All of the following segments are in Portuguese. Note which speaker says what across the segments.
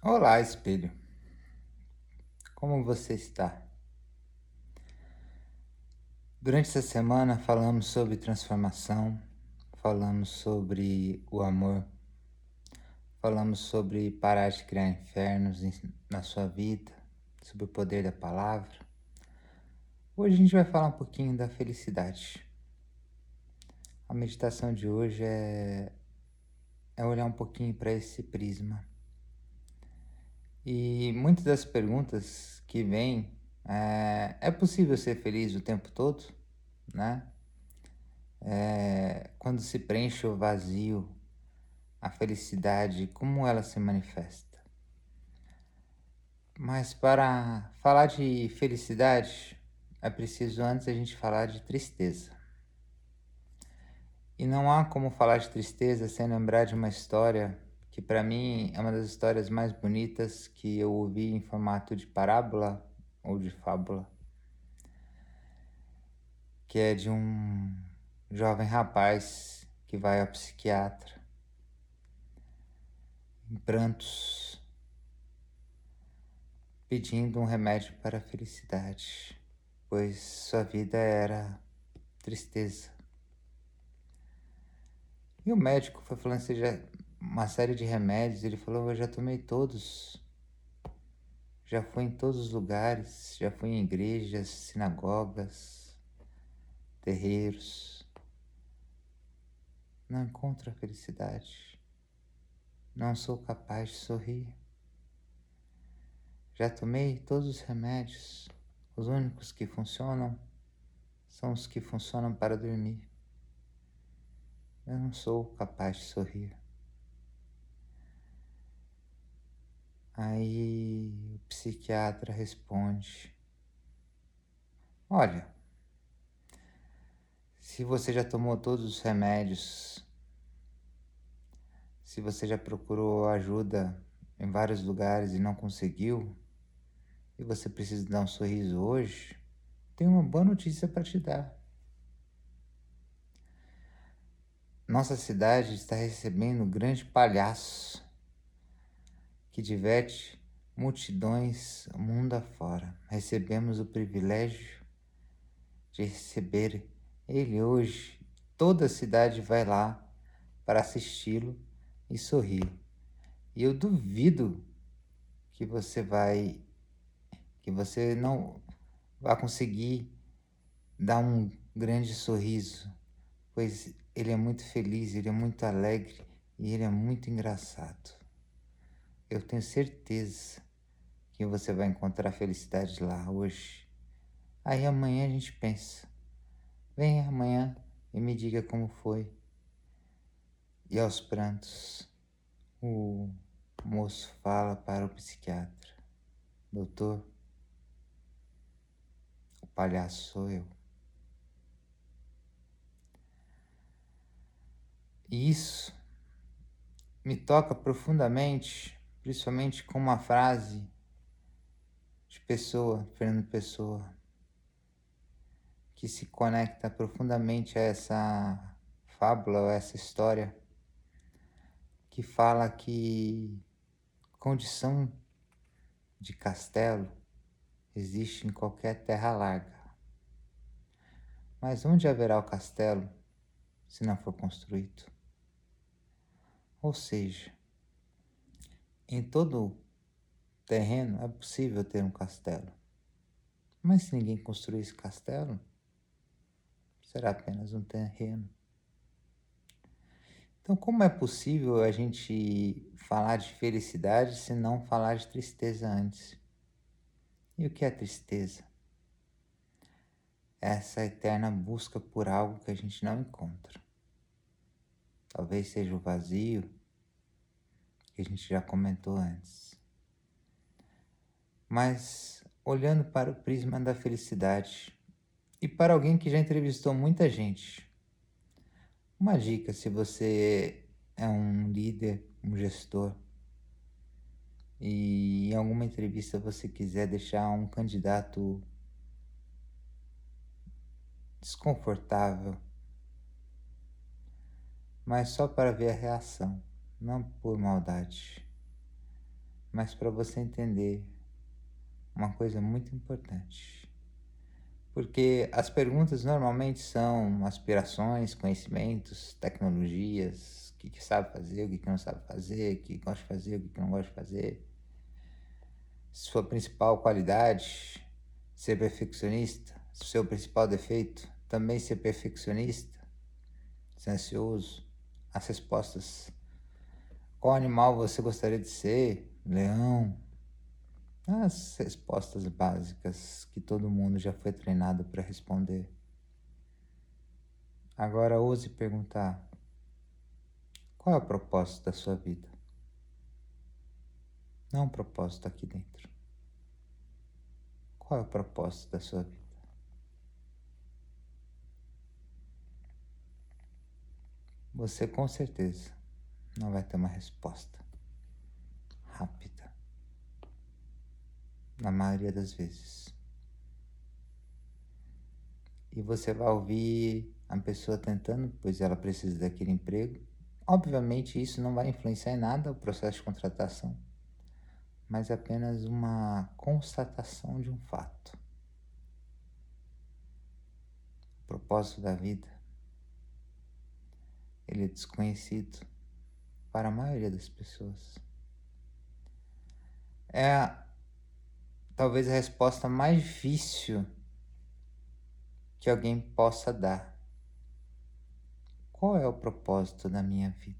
Speaker 1: Olá, espelho. Como você está? Durante essa semana falamos sobre transformação, falamos sobre o amor, falamos sobre parar de criar infernos na sua vida, sobre o poder da palavra. Hoje a gente vai falar um pouquinho da felicidade. A meditação de hoje é, é olhar um pouquinho para esse prisma e muitas das perguntas que vêm é, é possível ser feliz o tempo todo, né? É, quando se preenche o vazio, a felicidade, como ela se manifesta? Mas para falar de felicidade, é preciso antes a gente falar de tristeza. E não há como falar de tristeza sem lembrar de uma história que para mim é uma das histórias mais bonitas que eu ouvi em formato de parábola ou de fábula, que é de um jovem rapaz que vai ao psiquiatra em prantos, pedindo um remédio para a felicidade, pois sua vida era tristeza. E o médico foi falando: Você já uma série de remédios. Ele falou: Eu já tomei todos. Já fui em todos os lugares. Já fui em igrejas, sinagogas, terreiros. Não encontro a felicidade. Não sou capaz de sorrir. Já tomei todos os remédios. Os únicos que funcionam são os que funcionam para dormir. Eu não sou capaz de sorrir. Aí o psiquiatra responde: Olha, se você já tomou todos os remédios, se você já procurou ajuda em vários lugares e não conseguiu, e você precisa dar um sorriso hoje, tenho uma boa notícia para te dar. Nossa cidade está recebendo um grande palhaço que diverte multidões mundo afora. Recebemos o privilégio de receber ele hoje. Toda a cidade vai lá para assisti-lo e sorrir. E eu duvido que você vai que você não vai conseguir dar um grande sorriso, pois ele é muito feliz, ele é muito alegre e ele é muito engraçado. Eu tenho certeza que você vai encontrar felicidade lá hoje. Aí amanhã a gente pensa. Venha amanhã e me diga como foi. E aos prantos, o moço fala para o psiquiatra: Doutor, o palhaço sou eu. E isso me toca profundamente principalmente com uma frase de Pessoa, Fernando Pessoa, que se conecta profundamente a essa fábula, a essa história, que fala que condição de castelo existe em qualquer terra larga. Mas onde haverá o castelo se não for construído? Ou seja, em todo terreno é possível ter um castelo. Mas se ninguém construir esse castelo, será apenas um terreno. Então, como é possível a gente falar de felicidade se não falar de tristeza antes? E o que é tristeza? Essa eterna busca por algo que a gente não encontra. Talvez seja o vazio, que a gente já comentou antes. Mas olhando para o prisma da felicidade e para alguém que já entrevistou muita gente, uma dica se você é um líder, um gestor e em alguma entrevista você quiser deixar um candidato desconfortável, mas só para ver a reação não por maldade, mas para você entender uma coisa muito importante. Porque as perguntas normalmente são aspirações, conhecimentos, tecnologias, o que, que sabe fazer, o que, que não sabe fazer, o que gosta de fazer, o que, que não gosta de fazer. Sua principal qualidade, ser perfeccionista. Seu principal defeito, também ser perfeccionista, ser ansioso. As respostas. Qual animal você gostaria de ser? Leão, as respostas básicas que todo mundo já foi treinado para responder. Agora ouse perguntar: qual é o propósito da sua vida? Não um propósito aqui dentro. Qual é o propósito da sua vida? Você com certeza não vai ter uma resposta rápida na maioria das vezes. E você vai ouvir a pessoa tentando, pois ela precisa daquele emprego. Obviamente, isso não vai influenciar em nada o processo de contratação, mas é apenas uma constatação de um fato. O propósito da vida ele é desconhecido para a maioria das pessoas. É talvez a resposta mais difícil que alguém possa dar. Qual é o propósito da minha vida?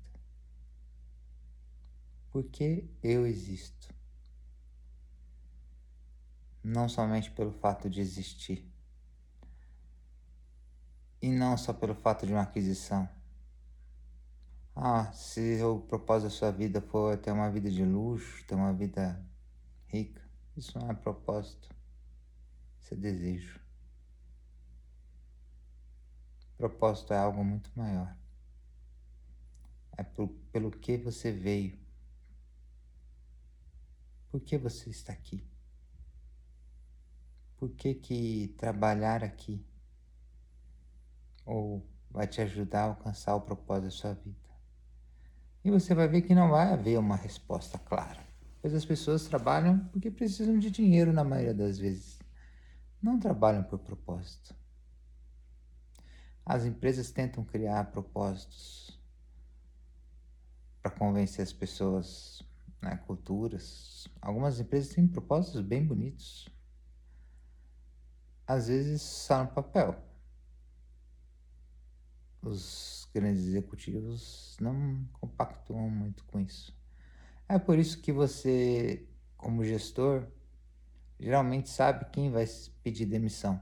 Speaker 1: Por que eu existo? Não somente pelo fato de existir. E não só pelo fato de uma aquisição. Ah, se o propósito da sua vida for ter uma vida de luxo, ter uma vida rica, isso não é propósito, isso é desejo. Propósito é algo muito maior. É por, pelo que você veio. Por que você está aqui? Por que, que trabalhar aqui ou vai te ajudar a alcançar o propósito da sua vida? E você vai ver que não vai haver uma resposta clara. Pois as pessoas trabalham porque precisam de dinheiro na maioria das vezes. Não trabalham por propósito. As empresas tentam criar propósitos para convencer as pessoas, né, culturas. Algumas empresas têm propósitos bem bonitos. Às vezes só no papel. Os grandes executivos não compactuam muito com isso. É por isso que você, como gestor, geralmente sabe quem vai pedir demissão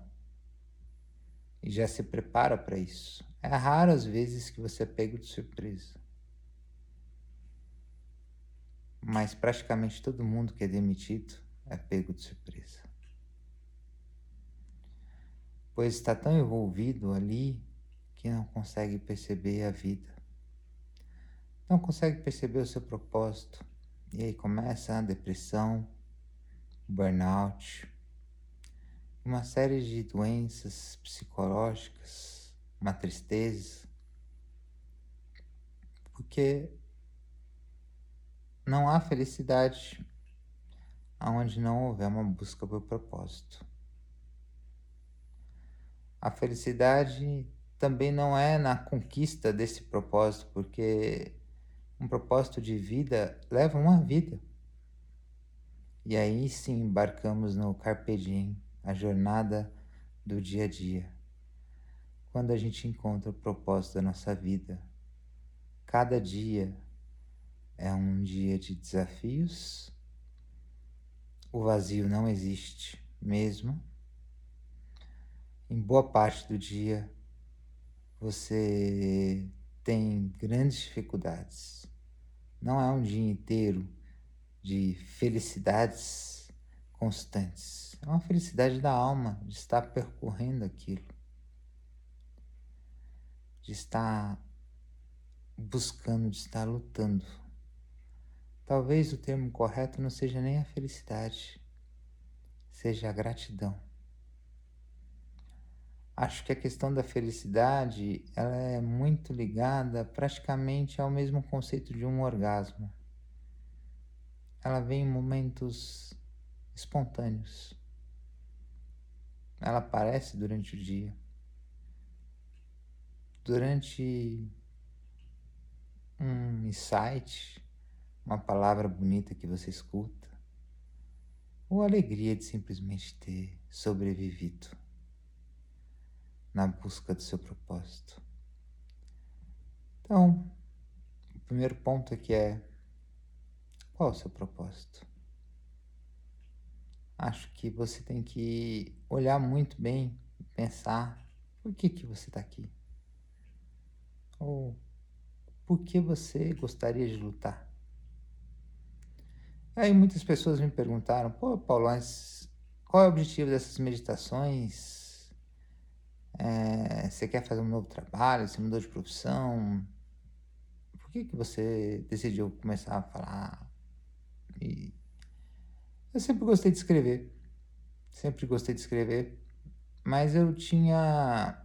Speaker 1: e já se prepara para isso. É raro as vezes que você é pego de surpresa. Mas praticamente todo mundo que é demitido é pego de surpresa. Pois está tão envolvido ali que não consegue perceber a vida. Não consegue perceber o seu propósito e aí começa a depressão, burnout, uma série de doenças psicológicas, uma tristeza, porque não há felicidade aonde não houver uma busca por propósito. A felicidade também não é na conquista desse propósito, porque um propósito de vida leva uma vida. E aí sim embarcamos no Carpe Diem, a jornada do dia a dia. Quando a gente encontra o propósito da nossa vida, cada dia é um dia de desafios, o vazio não existe mesmo. Em boa parte do dia você tem grandes dificuldades. Não é um dia inteiro de felicidades constantes. É uma felicidade da alma de estar percorrendo aquilo, de estar buscando, de estar lutando. Talvez o termo correto não seja nem a felicidade, seja a gratidão. Acho que a questão da felicidade ela é muito ligada praticamente ao mesmo conceito de um orgasmo. ela vem em momentos espontâneos. Ela aparece durante o dia. Durante um insight, uma palavra bonita que você escuta, ou a alegria de simplesmente ter sobrevivido na busca do seu propósito. Então, o primeiro ponto aqui é qual é o seu propósito? Acho que você tem que olhar muito bem e pensar por que, que você está aqui. Ou por que você gostaria de lutar? Aí muitas pessoas me perguntaram, pô, Paulo, mas qual é o objetivo dessas meditações? É, você quer fazer um novo trabalho? Você mudou de profissão? Por que, que você decidiu começar a falar? E eu sempre gostei de escrever, sempre gostei de escrever, mas eu tinha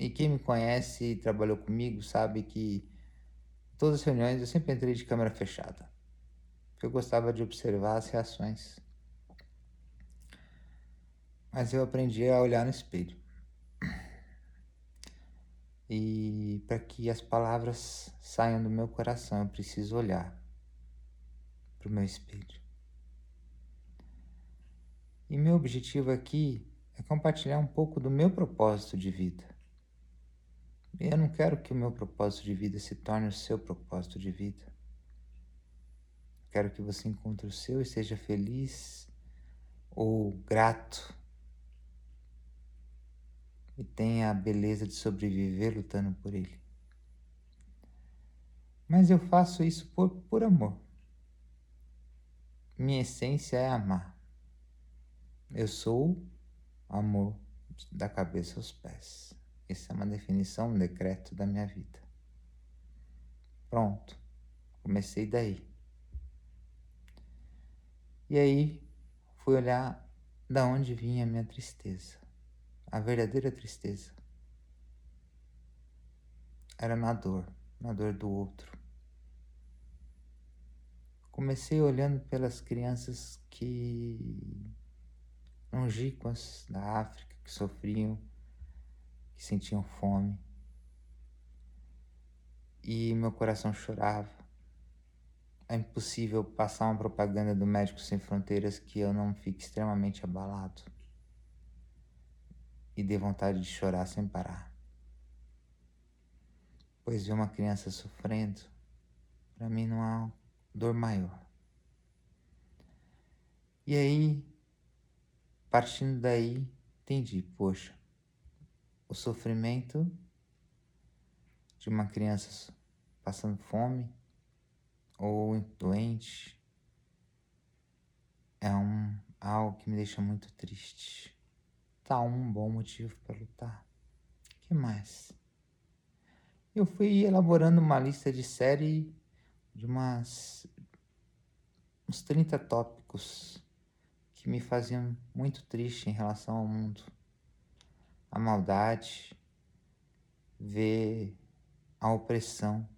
Speaker 1: e quem me conhece e trabalhou comigo sabe que todas as reuniões eu sempre entrei de câmera fechada. Porque eu gostava de observar as reações. Mas eu aprendi a olhar no espelho. E para que as palavras saiam do meu coração, eu preciso olhar para o meu espelho. E meu objetivo aqui é compartilhar um pouco do meu propósito de vida. Eu não quero que o meu propósito de vida se torne o seu propósito de vida. Quero que você encontre o seu e seja feliz ou grato e tenha a beleza de sobreviver lutando por ele. Mas eu faço isso por, por amor. Minha essência é amar. Eu sou amor da cabeça aos pés. Essa é uma definição, um decreto da minha vida. Pronto, comecei daí. E aí fui olhar da onde vinha a minha tristeza, a verdadeira tristeza. Era na dor, na dor do outro. Comecei olhando pelas crianças que longínquas da África que sofriam que sentiam fome. E meu coração chorava. É impossível passar uma propaganda do Médicos Sem Fronteiras que eu não fique extremamente abalado e dê vontade de chorar sem parar. Pois ver uma criança sofrendo, para mim não há dor maior. E aí, partindo daí, entendi, poxa, o sofrimento de uma criança passando fome ou doente é um algo que me deixa muito triste. Tá um bom motivo para lutar. Que mais? Eu fui elaborando uma lista de série de umas uns 30 tópicos que me faziam muito triste em relação ao mundo a maldade, ver a opressão,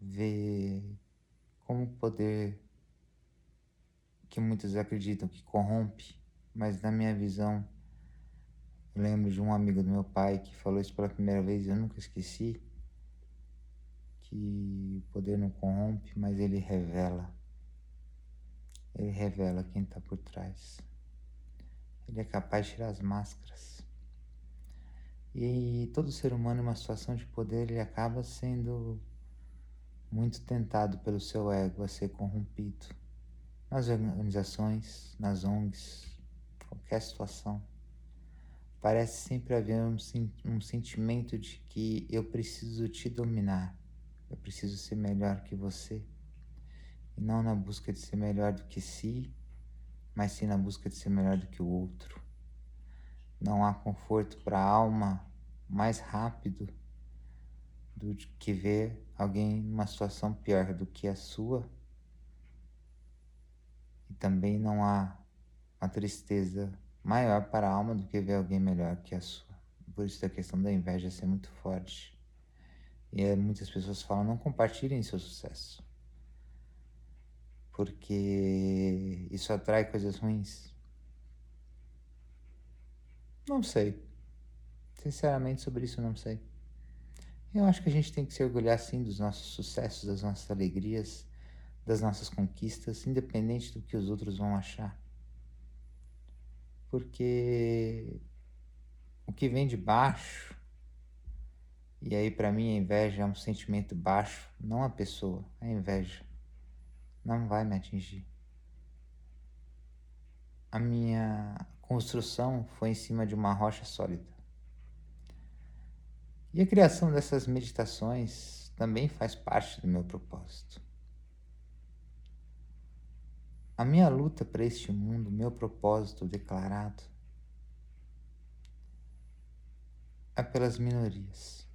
Speaker 1: ver como o poder que muitos acreditam que corrompe, mas na minha visão, eu lembro de um amigo do meu pai que falou isso pela primeira vez e eu nunca esqueci, que o poder não corrompe, mas ele revela. Ele revela quem está por trás. Ele é capaz de tirar as máscaras. E todo ser humano, em uma situação de poder, ele acaba sendo muito tentado pelo seu ego a ser corrompido. Nas organizações, nas ONGs, qualquer situação. Parece sempre haver um, um sentimento de que eu preciso te dominar, eu preciso ser melhor que você. E não na busca de ser melhor do que si, mas sim na busca de ser melhor do que o outro. Não há conforto para a alma mais rápido do que ver alguém numa situação pior do que a sua. E também não há uma tristeza maior para a alma do que ver alguém melhor que a sua. Por isso a questão da inveja ser muito forte. E muitas pessoas falam, não compartilhem seu sucesso. porque isso atrai coisas ruins? Não sei. Sinceramente, sobre isso não sei. Eu acho que a gente tem que se orgulhar sim dos nossos sucessos, das nossas alegrias, das nossas conquistas, independente do que os outros vão achar. Porque o que vem de baixo, e aí para mim a inveja é um sentimento baixo, não a pessoa, a inveja, não vai me atingir. A minha construção foi em cima de uma rocha sólida. E a criação dessas meditações também faz parte do meu propósito. A minha luta para este mundo, meu propósito declarado, é pelas minorias.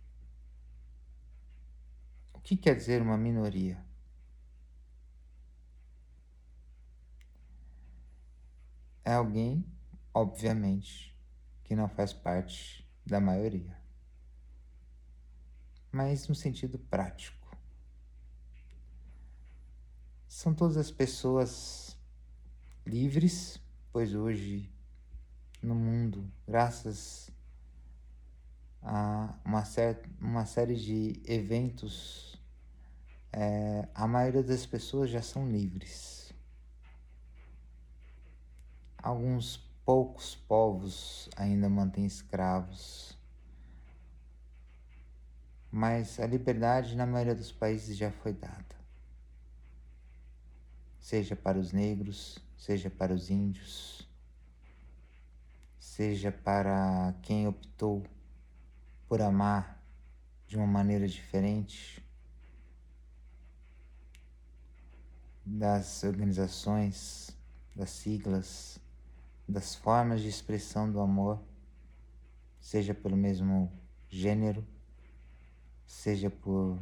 Speaker 1: O que quer dizer uma minoria? É alguém, obviamente, que não faz parte da maioria mas no sentido prático. São todas as pessoas livres, pois hoje no mundo, graças a uma, certa, uma série de eventos, é, a maioria das pessoas já são livres. Alguns poucos povos ainda mantêm escravos mas a liberdade na maioria dos países já foi dada. Seja para os negros, seja para os índios, seja para quem optou por amar de uma maneira diferente das organizações, das siglas, das formas de expressão do amor, seja pelo mesmo gênero seja por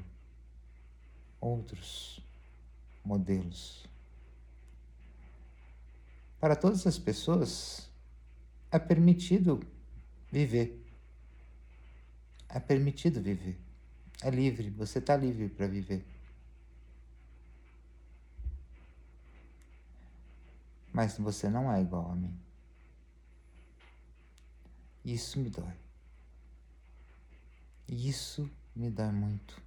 Speaker 1: outros modelos. Para todas as pessoas é permitido viver. É permitido viver. É livre, você está livre para viver. Mas você não é igual a mim. Isso me dói. Isso me dá muito.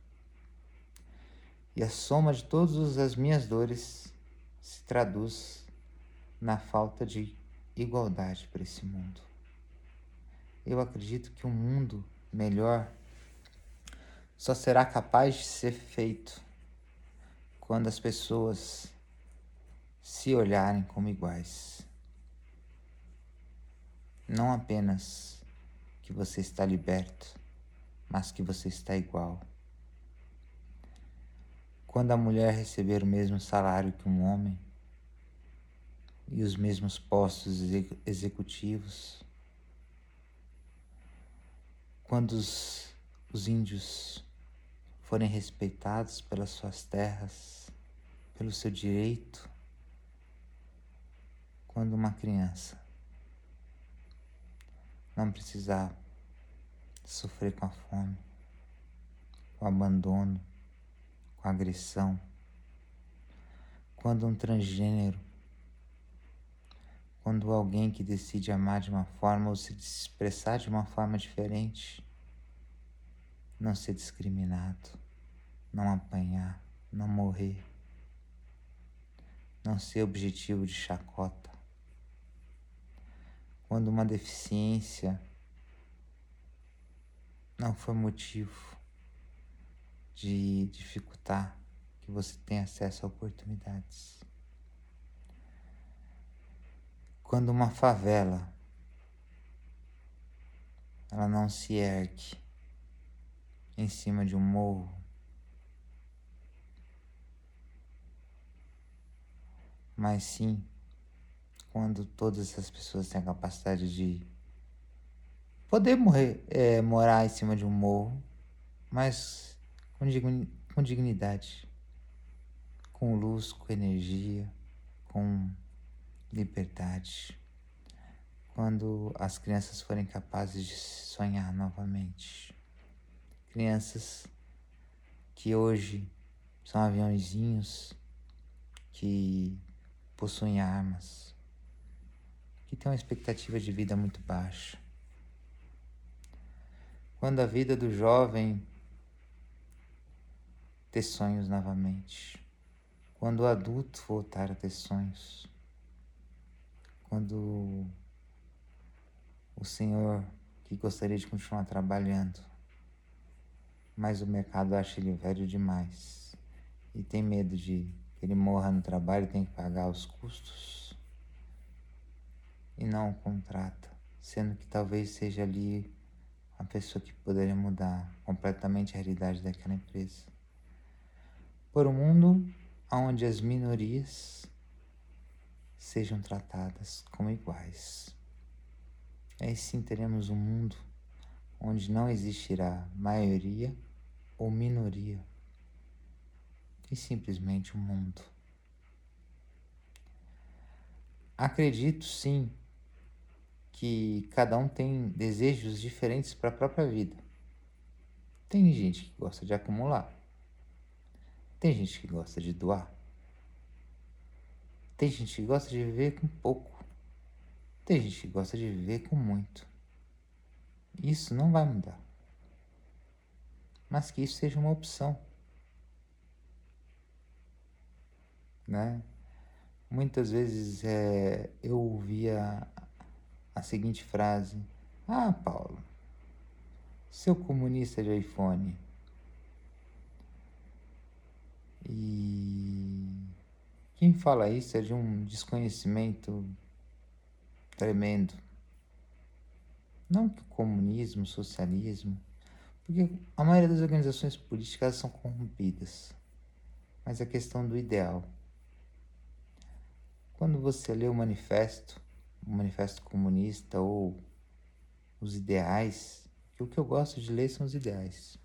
Speaker 1: E a soma de todas as minhas dores se traduz na falta de igualdade para esse mundo. Eu acredito que um mundo melhor só será capaz de ser feito quando as pessoas se olharem como iguais. Não apenas que você está liberto, mas que você está igual. Quando a mulher receber o mesmo salário que um homem e os mesmos postos executivos, quando os, os índios forem respeitados pelas suas terras, pelo seu direito, quando uma criança não precisar sofrer com a fome, com o abandono, com a agressão. Quando um transgênero, quando alguém que decide amar de uma forma ou se expressar de uma forma diferente, não ser discriminado, não apanhar, não morrer, não ser objetivo de chacota. Quando uma deficiência não foi motivo de dificultar que você tenha acesso a oportunidades. Quando uma favela ela não se ergue em cima de um morro, mas sim quando todas as pessoas têm a capacidade de poder morrer, é, morar em cima de um morro, mas com, com dignidade, com luz, com energia, com liberdade. Quando as crianças forem capazes de sonhar novamente. Crianças que hoje são aviãozinhos que possuem armas, que têm uma expectativa de vida muito baixa. Quando a vida do jovem ter sonhos novamente, quando o adulto voltar a ter sonhos, quando o senhor que gostaria de continuar trabalhando, mas o mercado acha ele velho demais e tem medo de que ele morra no trabalho e tem que pagar os custos e não o contrata, sendo que talvez seja ali a pessoa que poderia mudar completamente a realidade daquela empresa. Por um mundo onde as minorias sejam tratadas como iguais. Aí sim teremos um mundo onde não existirá maioria ou minoria, e simplesmente um mundo. Acredito sim que cada um tem desejos diferentes para a própria vida. Tem gente que gosta de acumular, tem gente que gosta de doar, tem gente que gosta de viver com pouco. Tem gente que gosta de viver com muito. Isso não vai mudar. Mas que isso seja uma opção. Né? Muitas vezes é, eu ouvia a seguinte frase: Ah, Paulo, seu comunista de iPhone. E quem fala isso é de um desconhecimento tremendo. Não que o comunismo, o socialismo, porque a maioria das organizações políticas são corrompidas, mas a questão do ideal. Quando você lê o manifesto, o manifesto comunista ou os ideais, que o que eu gosto de ler são os ideais.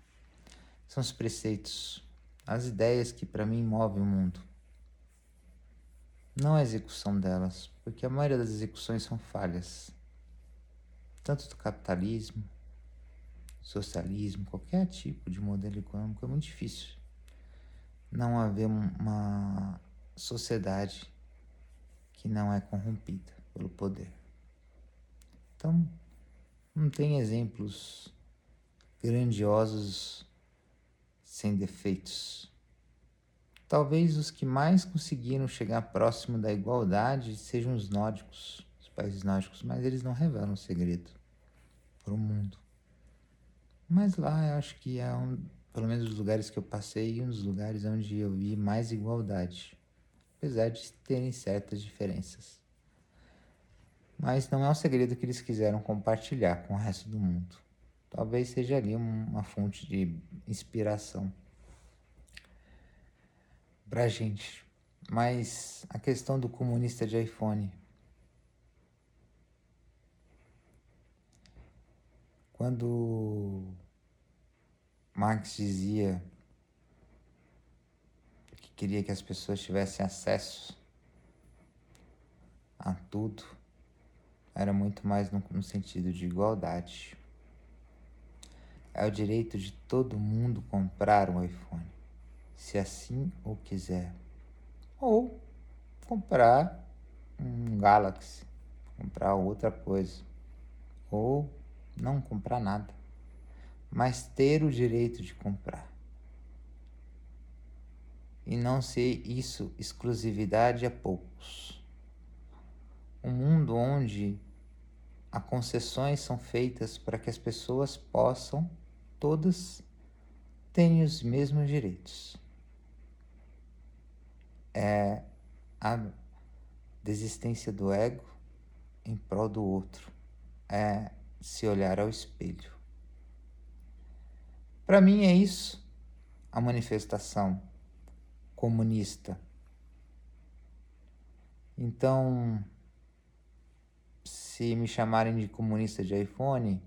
Speaker 1: São os preceitos, as ideias que para mim movem o mundo não a execução delas, porque a maioria das execuções são falhas, tanto do capitalismo, socialismo, qualquer tipo de modelo econômico é muito difícil não haver uma sociedade que não é corrompida pelo poder. Então, não tem exemplos grandiosos sem defeitos. Talvez os que mais conseguiram chegar próximo da igualdade sejam os nórdicos, os países nórdicos, mas eles não revelam o segredo para o mundo. Mas lá eu acho que é um, pelo menos os lugares que eu passei, um dos lugares onde eu vi mais igualdade, apesar de terem certas diferenças. Mas não é um segredo que eles quiseram compartilhar com o resto do mundo. Talvez seja ali uma fonte de inspiração pra gente. Mas a questão do comunista de iPhone. Quando Marx dizia que queria que as pessoas tivessem acesso a tudo, era muito mais no, no sentido de igualdade. É o direito de todo mundo comprar um iPhone se assim o quiser. Ou comprar um Galaxy, comprar outra coisa. Ou não comprar nada, mas ter o direito de comprar. E não ser isso exclusividade a poucos. Um mundo onde as concessões são feitas para que as pessoas possam todas terem os mesmos direitos é a desistência do ego em prol do outro, é se olhar ao espelho. Para mim é isso a manifestação comunista. Então, se me chamarem de comunista de iPhone,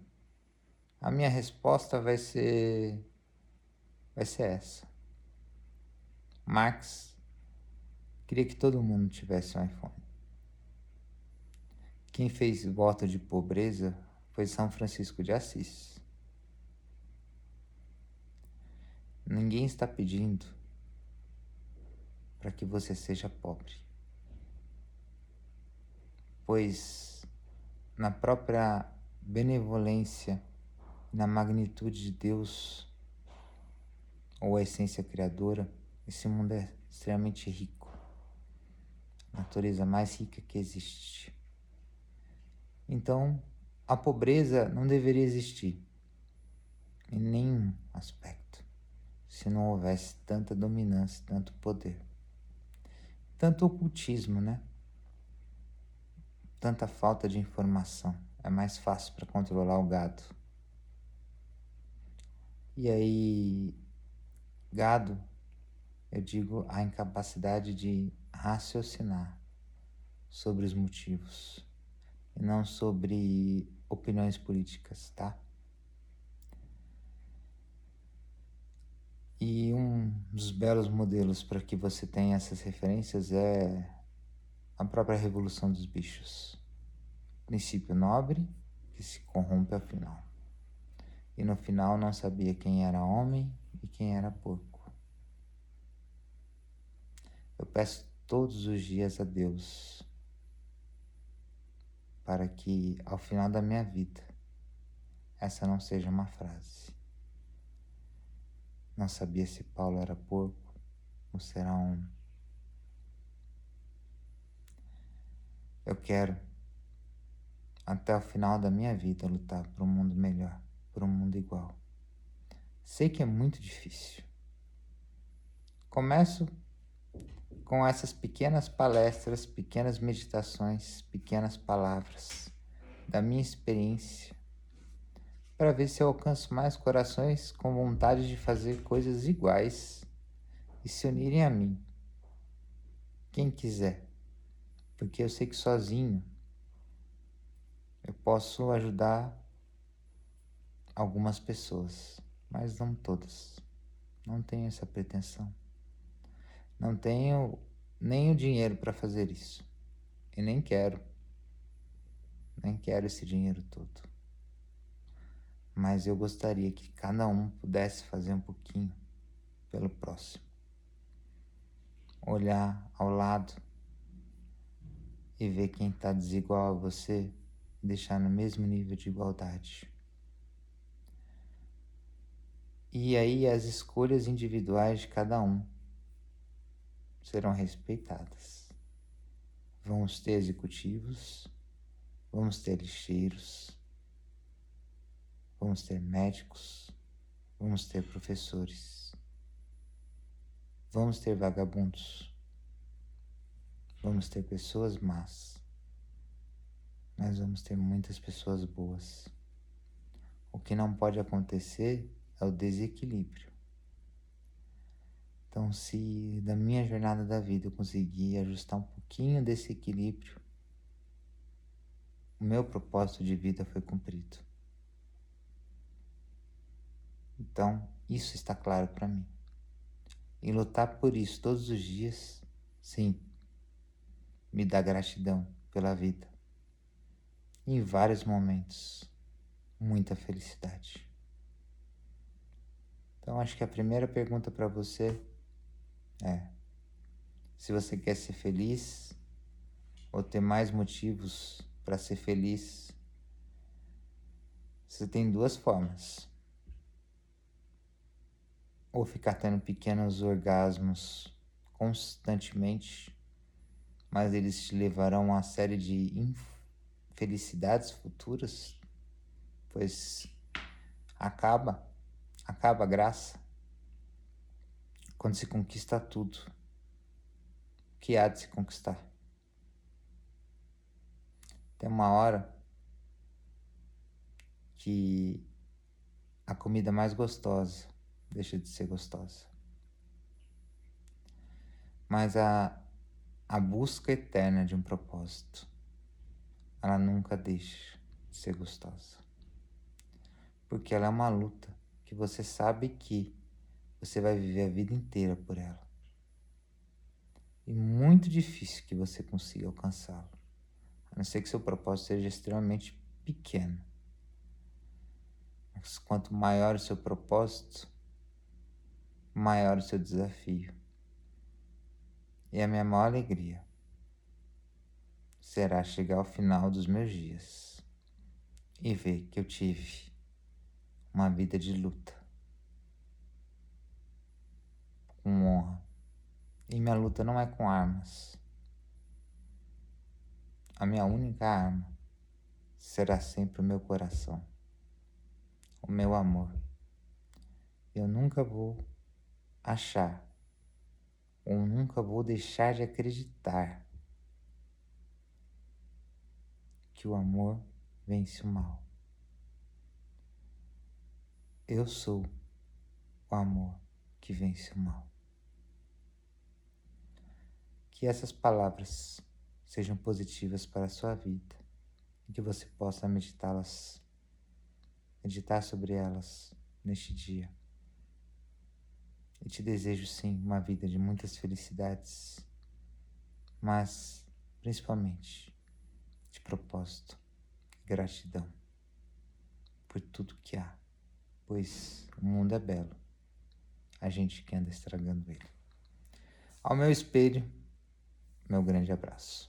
Speaker 1: a minha resposta vai ser vai ser essa. Marx Queria que todo mundo tivesse um iPhone. Quem fez voto de pobreza foi São Francisco de Assis. Ninguém está pedindo para que você seja pobre. Pois na própria benevolência, na magnitude de Deus, ou a essência criadora, esse mundo é extremamente rico. Natureza mais rica que existe. Então, a pobreza não deveria existir em nenhum aspecto, se não houvesse tanta dominância, tanto poder. Tanto ocultismo, né? Tanta falta de informação. É mais fácil para controlar o gado. E aí, gado, eu digo a incapacidade de raciocinar sobre os motivos e não sobre opiniões políticas, tá? E um dos belos modelos para que você tenha essas referências é a própria Revolução dos Bichos. Princípio nobre que se corrompe ao final. E no final não sabia quem era homem e quem era porco. Eu peço todos os dias a Deus para que ao final da minha vida essa não seja uma frase. Não sabia se Paulo era porco ou será homem. Eu quero, até o final da minha vida, lutar por um mundo melhor, por um mundo igual. Sei que é muito difícil. Começo com essas pequenas palestras, pequenas meditações, pequenas palavras da minha experiência, para ver se eu alcanço mais corações com vontade de fazer coisas iguais e se unirem a mim. Quem quiser, porque eu sei que sozinho eu posso ajudar algumas pessoas, mas não todas. Não tenho essa pretensão. Não tenho nem o dinheiro para fazer isso. E nem quero. Nem quero esse dinheiro todo. Mas eu gostaria que cada um pudesse fazer um pouquinho pelo próximo. Olhar ao lado e ver quem está desigual a você, deixar no mesmo nível de igualdade. E aí as escolhas individuais de cada um serão respeitadas. Vamos ter executivos, vamos ter lixeiros, vamos ter médicos, vamos ter professores, vamos ter vagabundos, vamos ter pessoas más, mas vamos ter muitas pessoas boas. O que não pode acontecer é o desequilíbrio. Então, se da minha jornada da vida eu conseguir ajustar um pouquinho desse equilíbrio, o meu propósito de vida foi cumprido. Então, isso está claro para mim. E lutar por isso todos os dias, sim, me dá gratidão pela vida. Em vários momentos, muita felicidade. Então, acho que a primeira pergunta para você é. Se você quer ser feliz ou ter mais motivos para ser feliz, você tem duas formas. Ou ficar tendo pequenos orgasmos constantemente, mas eles te levarão a uma série de infelicidades futuras, pois acaba, acaba a graça quando se conquista tudo que há de se conquistar. Tem uma hora que a comida mais gostosa deixa de ser gostosa. Mas a, a busca eterna de um propósito, ela nunca deixa de ser gostosa. Porque ela é uma luta que você sabe que você vai viver a vida inteira por ela. E muito difícil que você consiga alcançá-lo, a não ser que seu propósito seja extremamente pequeno. Mas quanto maior o seu propósito, maior o seu desafio. E a minha maior alegria será chegar ao final dos meus dias e ver que eu tive uma vida de luta, com honra. E minha luta não é com armas. A minha única arma será sempre o meu coração, o meu amor. Eu nunca vou achar ou nunca vou deixar de acreditar que o amor vence o mal. Eu sou o amor que vence o mal. Que essas palavras sejam positivas para a sua vida e que você possa meditá-las, meditar sobre elas neste dia. E te desejo sim uma vida de muitas felicidades, mas principalmente de propósito e gratidão por tudo que há, pois o mundo é belo, a gente que anda estragando ele. Ao meu espelho, meu grande abraço.